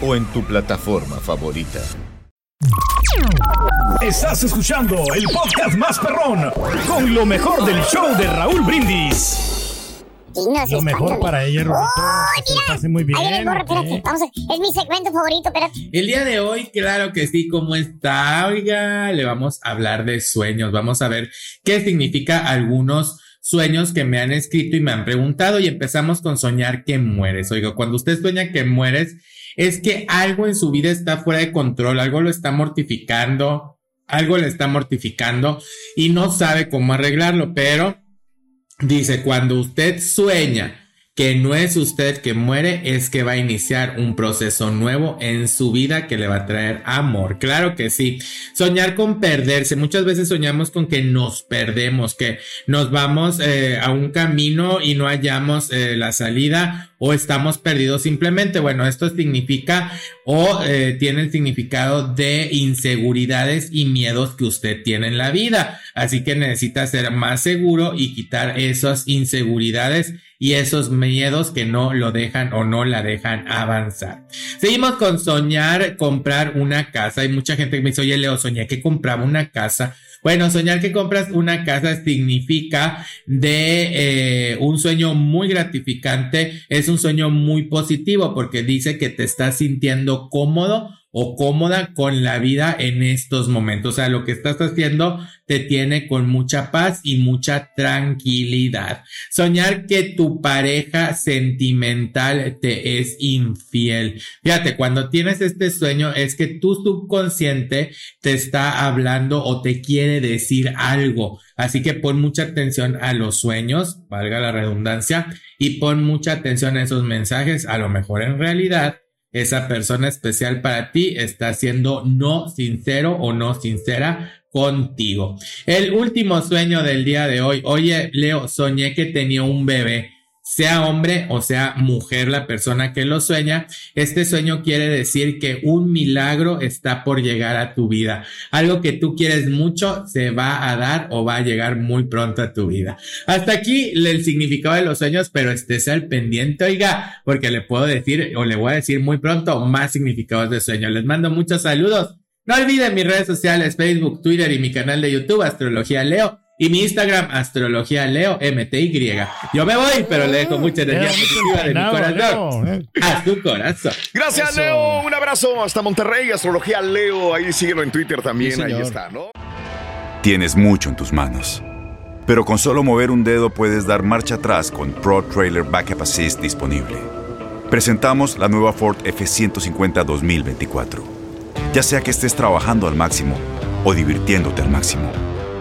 o en tu plataforma favorita. Estás escuchando el podcast más perrón con lo mejor del show de Raúl Brindis. Lo mejor para ella, Rorito. hace muy bien. Es mi segmento favorito, pero. El día de hoy, claro que sí, ¿cómo está? Oiga, le vamos a hablar de sueños. Vamos a ver qué significa algunos sueños que me han escrito y me han preguntado y empezamos con soñar que mueres. Oiga, cuando usted sueña que mueres, es que algo en su vida está fuera de control, algo lo está mortificando, algo le está mortificando y no sabe cómo arreglarlo, pero dice, cuando usted sueña que no es usted que muere, es que va a iniciar un proceso nuevo en su vida que le va a traer amor. Claro que sí. Soñar con perderse. Muchas veces soñamos con que nos perdemos, que nos vamos eh, a un camino y no hallamos eh, la salida o estamos perdidos simplemente. Bueno, esto significa o eh, tiene el significado de inseguridades y miedos que usted tiene en la vida. Así que necesita ser más seguro y quitar esas inseguridades y esos miedos que no lo dejan o no la dejan avanzar. Seguimos con soñar comprar una casa. Hay mucha gente que me dice, oye Leo, soñé que compraba una casa. Bueno, soñar que compras una casa significa de eh, un sueño muy gratificante, es un sueño muy positivo porque dice que te estás sintiendo cómodo o cómoda con la vida en estos momentos. O sea, lo que estás haciendo te tiene con mucha paz y mucha tranquilidad. Soñar que tu pareja sentimental te es infiel. Fíjate, cuando tienes este sueño es que tu subconsciente te está hablando o te quiere decir algo. Así que pon mucha atención a los sueños, valga la redundancia, y pon mucha atención a esos mensajes. A lo mejor en realidad esa persona especial para ti está siendo no sincero o no sincera contigo. El último sueño del día de hoy. Oye, Leo, soñé que tenía un bebé sea hombre o sea mujer la persona que lo sueña, este sueño quiere decir que un milagro está por llegar a tu vida. Algo que tú quieres mucho se va a dar o va a llegar muy pronto a tu vida. Hasta aquí el significado de los sueños, pero estés al pendiente, oiga, porque le puedo decir o le voy a decir muy pronto más significados de sueño. Les mando muchos saludos. No olviden mis redes sociales, Facebook, Twitter y mi canal de YouTube, Astrología Leo. Y mi Instagram, Astrología Leo MTY. Yo me voy, pero le dejo mucha energía positiva de mi corazón eh. a tu corazón. Gracias, Leo. Un abrazo hasta Monterrey. Astrología Leo. Ahí síguelo en Twitter también. ahí está, ¿no? Tienes mucho en tus manos. Pero con solo mover un dedo puedes dar marcha atrás con Pro Trailer Backup Assist disponible. Presentamos la nueva Ford F150 2024. Ya sea que estés trabajando al máximo o divirtiéndote al máximo.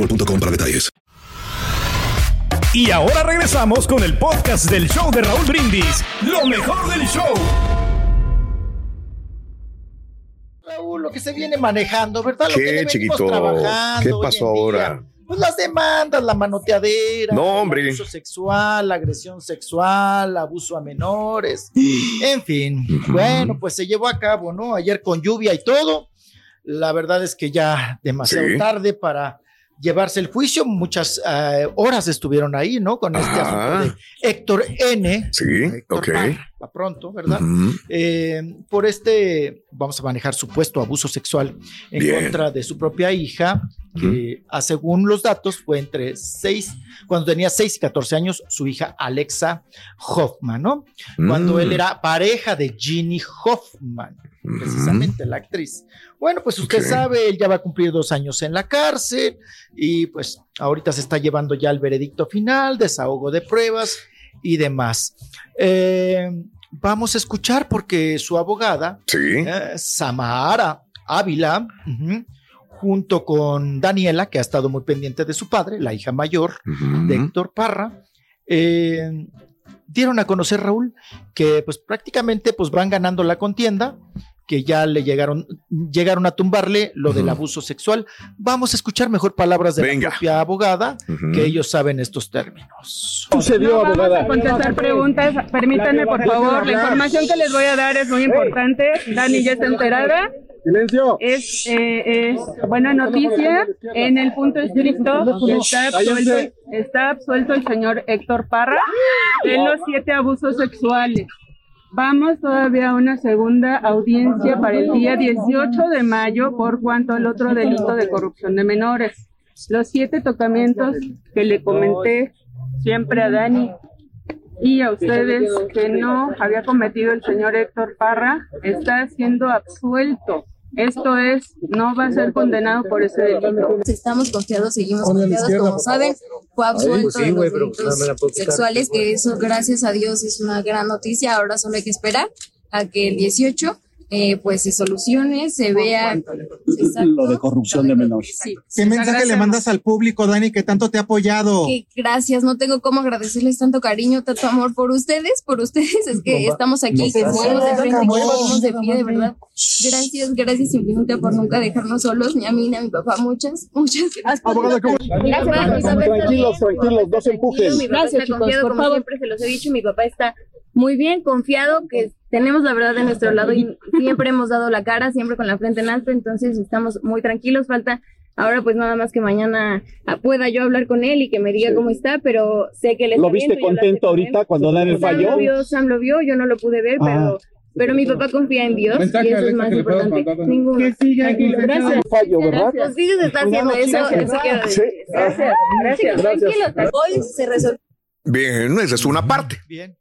boostmobile.com para detalles. Y ahora regresamos con el podcast del show de Raúl Brindis. Lo mejor del show. Raúl, lo que se viene manejando, ¿verdad? Lo ¿Qué, que chiquito? trabajando ¿Qué pasó ahora? Pues las demandas, la manoteadera, No, hombre. el abuso sexual, la agresión sexual, abuso a menores, en fin. Bueno, pues se llevó a cabo, ¿no? Ayer con lluvia y todo. La verdad es que ya demasiado Sí. tarde para llevarse el juicio. Muchas eh, horas estuvieron ahí, ¿no? Con este asunto de Héctor N. Sí, Héctor ok. Parra, pronto, ¿verdad? Eh, por este, vamos a manejar supuesto abuso sexual en Bien. contra de su propia hija, que a según los datos fue entre 6, cuando tenía 6 y 14 años, su hija Alexa Hoffman, ¿no? Cuando Mm. él era pareja de Ginny Hoffman, precisamente la actriz. Bueno, pues usted sabe, él ya va a cumplir dos años en la cárcel y pues ahorita se está llevando ya el veredicto final, desahogo de pruebas y demás. Eh, vamos a escuchar porque su abogada, Sí. eh, Samara Ávila, junto con Daniela, que ha estado muy pendiente de su padre, la hija mayor de Héctor Parra, eh, dieron a conocer, Raúl, que pues prácticamente pues van ganando la contienda, que ya le llegaron, llegaron a tumbarle lo del abuso sexual. Vamos a escuchar mejor palabras de Venga. la propia abogada, que ellos saben estos términos. No vamos a contestar preguntas. Permítanme, por favor. La información que les voy a dar es muy importante. Dani ya está enterada. Silencio. Es, eh, es buena noticia. En el punto estricto está absuelto, está absuelto el señor Héctor Parra de los siete abusos sexuales. Vamos todavía a una segunda audiencia para el día 18 de mayo por cuanto al otro delito de corrupción de menores. Los siete tocamientos que le comenté siempre a Dani y a ustedes que no había cometido el señor Héctor Parra está siendo absuelto. Esto es, no va a ser condenado por ese delito. Estamos confiados, seguimos confiados, como saben, fue absuelto pues sí, de los delitos puedo quitar. sexuales, que eso gracias a Dios es una gran noticia, ahora solo hay que esperar a que el 18 eh, pues se solucione, se vea Lo de corrupción de menores. Sí. ¿Qué mensaje le mandas al público, Dani, que tanto te ha apoyado? que gracias, no tengo cómo agradecerles tanto cariño, tanto amor por ustedes, por ustedes, es que estamos aquí, que seguimos de frente, que seguimos de pie, de verdad. Gracias, gracias infinita por nunca dejarnos solos, ni a mí ni a mi papá, muchas, muchas gracias. Abogada, ¿cómo- Gracias, Tranquilos, tranquilos, no empujen. Mi papá Gracias, está chicos, confiado, por como favor. siempre se los he dicho, mi papá está muy bien, confiado, que tenemos la verdad de nuestro lado y siempre hemos dado la cara, siempre con la frente en alto, entonces estamos muy tranquilos, falta ahora pues nada más que mañana ah, pueda yo hablar con él y que me diga cómo está, pero sé que él está ¿Lo viste bien, contento con ahorita cuando dan el Sam fallo? lo vio, Sam lo vio, yo no lo pude ver, Ah. pero, pero mi papá confía en Dios Mensaje, y eso es más importante. Ninguno. Que siga aquí, gracias. fallo, ¿verdad? Sí se está haciendo eso, eso quiero decir. Gracias, gracias. Tranquilos, hoy se resolvió. Bien, esa es una parte. Bien.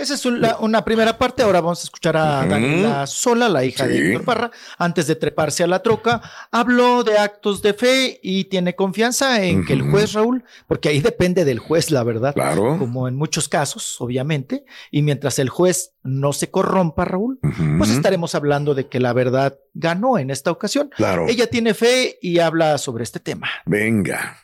Esa es una, una primera parte. Ahora vamos a escuchar a Daniela Sola, la hija de Sí. Héctor Parra, antes de treparse a la troca. Habló de actos de fe y tiene confianza en que el juez, Raúl, porque ahí depende del juez, la verdad. Claro. Como en muchos casos, obviamente. Y mientras el juez no se corrompa, Raúl, pues estaremos hablando de que la verdad ganó en esta ocasión. Claro. Ella tiene fe y habla sobre este tema. Venga.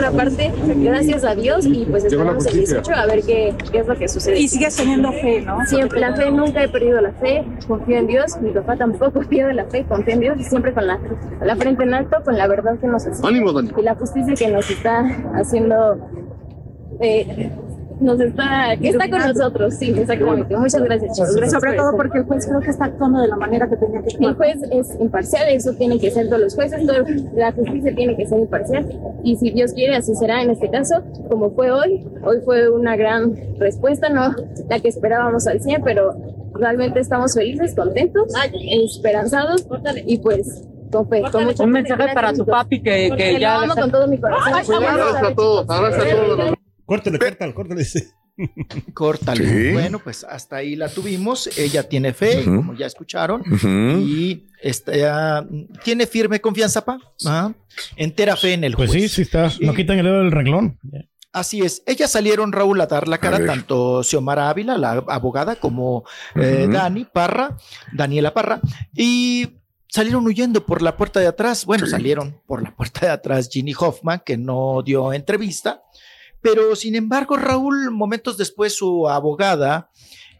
Otra parte, gracias a Dios, y pues esperamos el 18 a ver qué, qué es lo que sucede. Y sigues teniendo fe, ¿no? Siempre, la fe, nunca he perdido la fe, confío en Dios, mi papá tampoco pierde la fe, confío en Dios, y siempre con la, la frente en alto, con la verdad que nos hace. Ánimo, Dani. Y la justicia que nos está haciendo, eh, nos está, que está con nosotros, sí, exactamente. Muchas gracias, chicos. Gracias Sobre todo eso. porque el juez creo que está actuando de la manera que tenía que El actuar. juez es imparcial, eso tienen que ser todos los jueces, todo- la justicia tiene que ser imparcial y si Dios quiere así será en este caso, como fue hoy, hoy fue una gran respuesta, no la que esperábamos al 100, pero realmente estamos felices, contentos, esperanzados y pues con fe, con mucho Un mensaje para tu papi que, que lo ya... amo con todo mi corazón. Abrazo a todos, abrazo a todos. Córtale, córtale, córtale. Córtale. Sí. Bueno, pues hasta ahí la tuvimos. Ella tiene fe, como ya escucharon, y está, tiene firme confianza, pa. Ajá. Entera fe en el Pues juez. sí, sí está. No quitan el dedo del renglón. Así es. Ellas salieron, Raúl, a dar la cara, tanto Xiomara Ávila, la abogada, como eh, Ujú. Dani Parra, Daniela Parra, y salieron huyendo por la puerta de atrás. Bueno, Sí. salieron por la puerta de atrás Ginny Hoffman, que no dio entrevista, pero sin embargo, Raúl, momentos después, su abogada,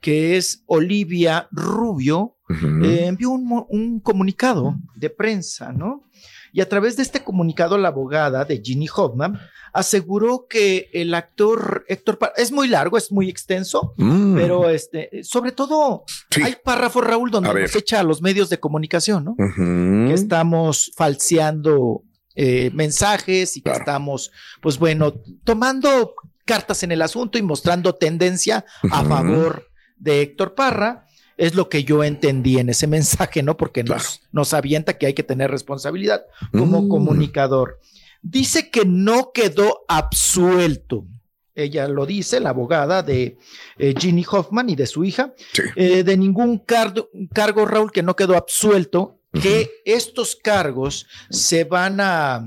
que es Olivia Rubio, eh, envió un, comunicado de prensa, ¿no? Y a través de este comunicado, la abogada de Ginny Hoffman aseguró que el actor Héctor Parra, es muy largo, es muy extenso, Mm. pero este, sobre todo Sí. hay párrafos, Raúl, donde nos echa a los medios de comunicación, ¿no? Que estamos falseando eh, mensajes y que Claro. estamos, pues bueno, tomando cartas en el asunto y mostrando tendencia a favor de Héctor Parra. Es lo que yo entendí en ese mensaje, ¿no? Porque Claro. nos, nos avienta que hay que tener responsabilidad como Mm. comunicador. Dice que no quedó absuelto. Ella lo dice, la abogada de eh, Ginny Hoffman y de su hija, Sí. eh, de ningún cargo, cargo, Raúl, que no quedó absuelto, que estos cargos se van a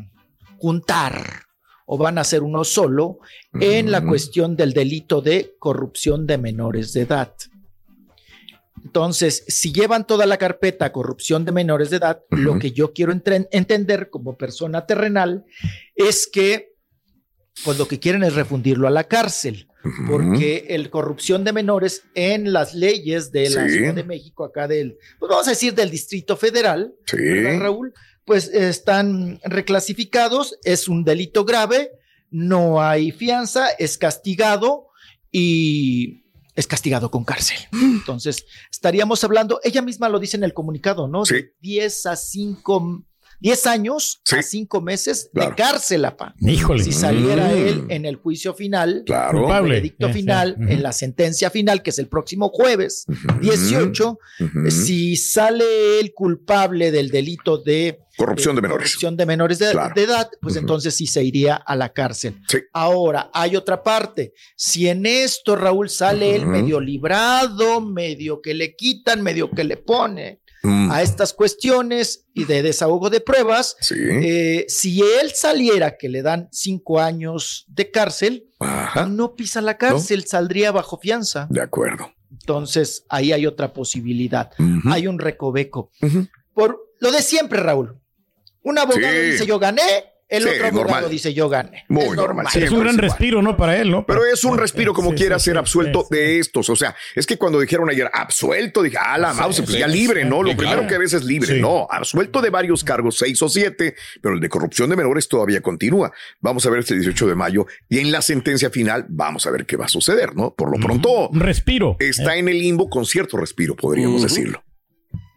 juntar o van a ser uno solo en la cuestión del delito de corrupción de menores de edad. Entonces, si llevan toda la carpeta corrupción de menores de edad, lo que yo quiero entender como persona terrenal es que, pues lo que quieren es refundirlo a la cárcel, Porque el corrupción de menores en las leyes de la Sí. Ciudad de México, acá del, pues vamos a decir del Distrito Federal, Sí. ¿verdad, Raúl? Pues están reclasificados, es un delito grave, no hay fianza, es castigado y es castigado con cárcel. Entonces, estaríamos hablando, ella misma lo dice en el comunicado, ¿no? Sí. De 10 a 5, 10 años Sí. a 5 meses Claro. de cárcel, apa. Híjole. Si saliera Mm. él en el juicio final, Claro. el veredicto Sí, final, en la sentencia final, que es el próximo jueves, Ujú. 18, Ujú. si sale el culpable del delito de Corrupción de menores. corrupción de menores de, Claro. de edad, pues entonces sí se iría a la cárcel. Sí. Ahora, hay otra parte. Si en esto Raúl sale él medio librado, medio que le quitan, medio que le pone Mm. a estas cuestiones y de desahogo de pruebas, Sí. eh, si él saliera que le dan cinco años de cárcel, Ajá. no pisa la cárcel, saldría bajo fianza. De acuerdo. Entonces, ahí hay otra posibilidad. Hay un recoveco. Por lo de siempre, Raúl. Un abogado Sí. dice yo gané, el Sí, otro abogado normal. dice yo gané. Muy Es normal, sí. Es un gran respiro, ¿no? Para él, ¿no? Pero es un respiro como Sí, quiera sí, ser absuelto sí, de estos. O sea, es que cuando dijeron ayer absuelto, dije, ah, la mouse, pues sí, ya sí, libre, ¿no? Lo primero claro. que ves es libre. Sí. No, absuelto de varios cargos, seis o siete, pero el de corrupción de menores todavía continúa. Vamos a ver este 18 de mayo y en la sentencia final vamos a ver qué va a suceder, ¿no? Por lo pronto Un respiro. está en el limbo con cierto respiro, podríamos decirlo.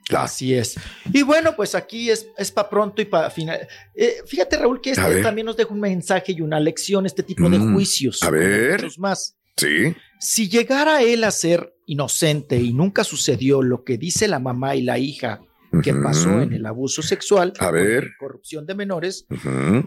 Claro. Así es. Y bueno, pues aquí es, es para pronto y para final. Eh, fíjate, Raúl, que este también nos deja un mensaje y una lección, este tipo de Mm, juicios. a ver. Muchos más. Sí. Si llegara él a ser inocente y nunca sucedió lo que dice la mamá y la hija que pasó en el abuso sexual, A ver. corrupción de menores.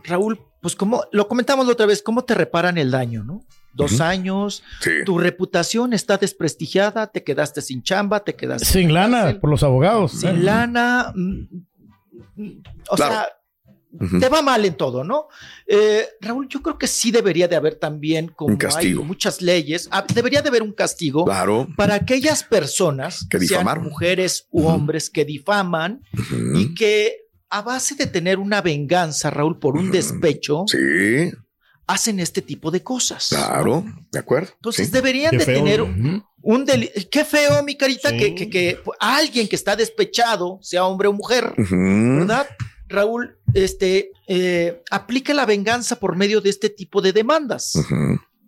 Raúl, pues como lo comentamos la otra vez, ¿cómo te reparan el daño, no? Dos años, Sí. tu reputación está desprestigiada, te quedaste sin chamba, te quedaste Sin lana cárcel, por los abogados. sin ¿eh? lana, mm, mm, o Claro. sea, te va mal en todo, ¿no? Eh, Raúl, yo creo que sí debería de haber también, como Un castigo. hay muchas leyes, ah, debería de haber un castigo Claro. para aquellas personas, Que sean mujeres u hombres, que difaman y que a base de tener una venganza, Raúl, por un despecho, Sí, hacen este tipo de cosas. claro. De acuerdo. Entonces Sí. deberían Qué de feo, tener un delito. Qué feo, mi carita, Sí. que, que, que alguien que está despechado, sea hombre o mujer. ¿verdad? Raúl, este, eh, aplica la venganza por medio de este tipo de demandas.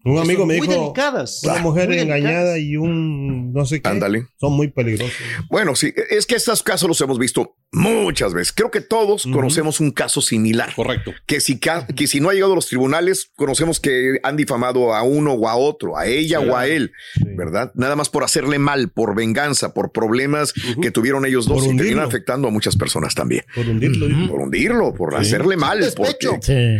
Un amigo son me muy dijo, delicadas. una mujer Muy delicadas. engañada y un no sé qué. Ándale. Son muy peligrosos. Bueno, sí, es que estos casos los hemos visto muchas veces. Creo que todos conocemos un caso similar. Correcto. Que si, ca- que si no ha llegado a los tribunales, conocemos que han difamado a uno o a otro, a ella o a él, ¿verdad? Nada más por hacerle mal, por venganza, por problemas que tuvieron ellos dos Por y terminan afectando a muchas personas también. Por hundirlo. Por hundirlo, por Sí. hacerle mal. Porque-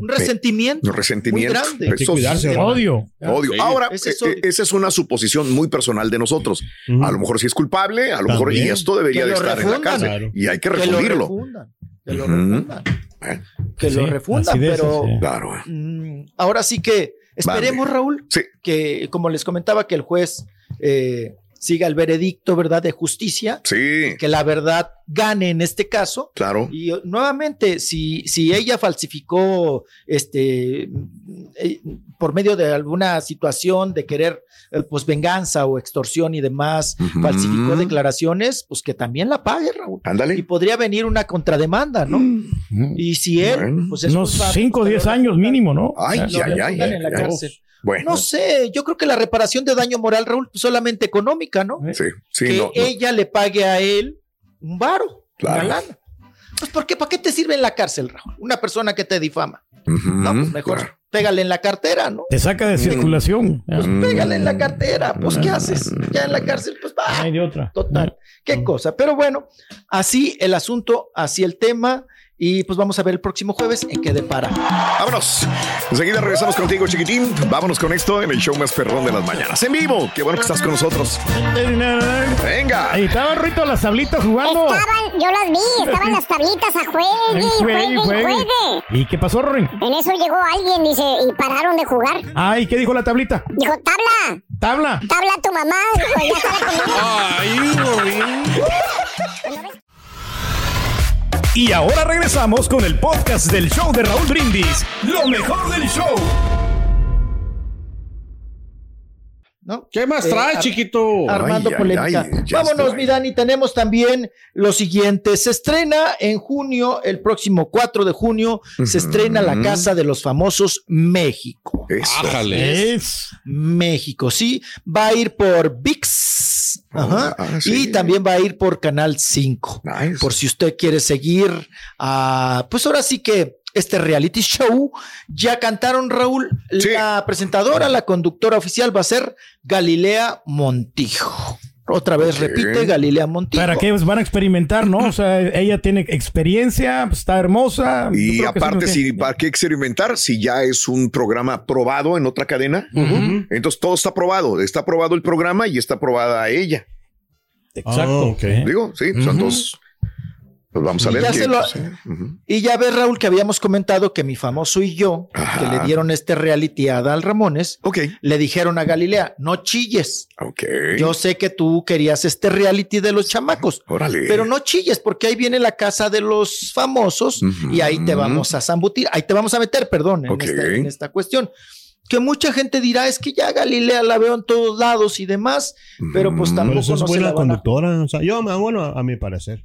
Un resentimiento. Un resentimiento. Muy grande. Odio. Odio. Sí. Ahora, Ese es eh, eh, esa es una suposición muy personal de nosotros. A lo mejor sí es culpable, a lo mejor y esto debería de estar en la cárcel. Claro. Y hay que Que lo refundirlo. refundan. Que lo refundan. Eh, Que lo refundan, pero. Claro. mm, ahora sí que esperemos, Raúl, Sí. que como les comentaba, que el juez eh, siga el veredicto, ¿verdad?, de justicia, Sí, que la verdad gane en este caso. claro. Y eh, nuevamente, si, si ella falsificó este eh, por medio de alguna situación de querer eh, pues venganza o extorsión y demás, falsificó declaraciones, pues que también la pague, Raúl. Y Ándale. podría venir una contrademanda, ¿no? Y si él, Bueno. pues es Unos culpable, 5 o pues, 10 que lo años mínimo, ¿no? Ay, ay, ay, en la ay. cárcel. Bueno, No sé, yo creo que la reparación de daño moral, Raúl, pues solamente económica, ¿no? sí, sí, que no, no. ella le pague a él un varo, Claro. una lana. Pues ¿por qué? ¿Para qué te sirve en la cárcel, Raúl? Una persona que te difama. No, pues mejor claro. pégale en la cartera, ¿no? Te saca de circulación. Pues Mm. pégale en la cartera, pues ¿qué haces? Ya en la cárcel, pues va. Hay de otra. Total, qué cosa. Pero bueno, así el asunto, así el tema. Y pues vamos a ver el próximo jueves en qué depara. Vámonos. Enseguida regresamos contigo, chiquitín. Vámonos con esto en el show más perrón de las mañanas. En vivo. Qué bueno que estás con nosotros. Venga. Ahí estaban Rito las tablitas jugando. Estaban, yo las vi, estaban las tablitas a juegue, juegue, y juegue. ¿Y qué pasó, Rory? En eso llegó alguien, dice, y pararon de jugar. Ay, ¿qué dijo la tablita? Dijo, tabla, Tabla. tabla tu mamá, dijo, ya conmigo. Y ahora regresamos con el podcast del show de Raúl Brindis. Lo mejor del show. ¿no? ¿Qué más Eh, trae, chiquito? Armando Ay, polémica. ay, Vámonos, estoy. mi Dani. Tenemos también lo siguiente. Se estrena en junio, el próximo 4 de junio, se estrena La Casa de los Famosos México. Eso. Ájale. Es. México, sí. Va a ir por VIX. Ajá. Ah, sí. Y también va a ir por Canal 5. Nice. Por si usted quiere seguir a, pues ahora sí que este reality show, ya cantaron Raúl, Sí. la presentadora, la conductora oficial va a ser Galilea Montijo. Otra vez repite Galilea Montijo. ¿Para qué van a experimentar, no? O sea, ella tiene experiencia, está hermosa. Y que aparte, sí, si, ¿para qué experimentar si ya es un programa probado en otra cadena? Entonces todo está probado. Está probado el programa y está probada ella. Exacto. Ah. Digo, sí, pues Ujú. entonces, pues vamos a Y ver. ya qué- se lo- pues, eh. Y ya ves, Raúl, que habíamos comentado que mi famoso y yo, Ajá. que le dieron este reality a Adal Ramones, Ok, le dijeron a Galilea, no chilles. ok. Yo sé que tú querías este reality de los chamacos, Órale. pero no chilles porque ahí viene la casa de los famosos y ahí te vamos a zambutir, ahí te vamos a meter, perdón, en, Ok. esta, en esta cuestión. Que mucha gente dirá, es que ya Galilea la veo en todos lados y demás, pero pues Ujú. tampoco es no se buena la a- conductora. O sea, yo, ah, bueno, a, a mi parecer.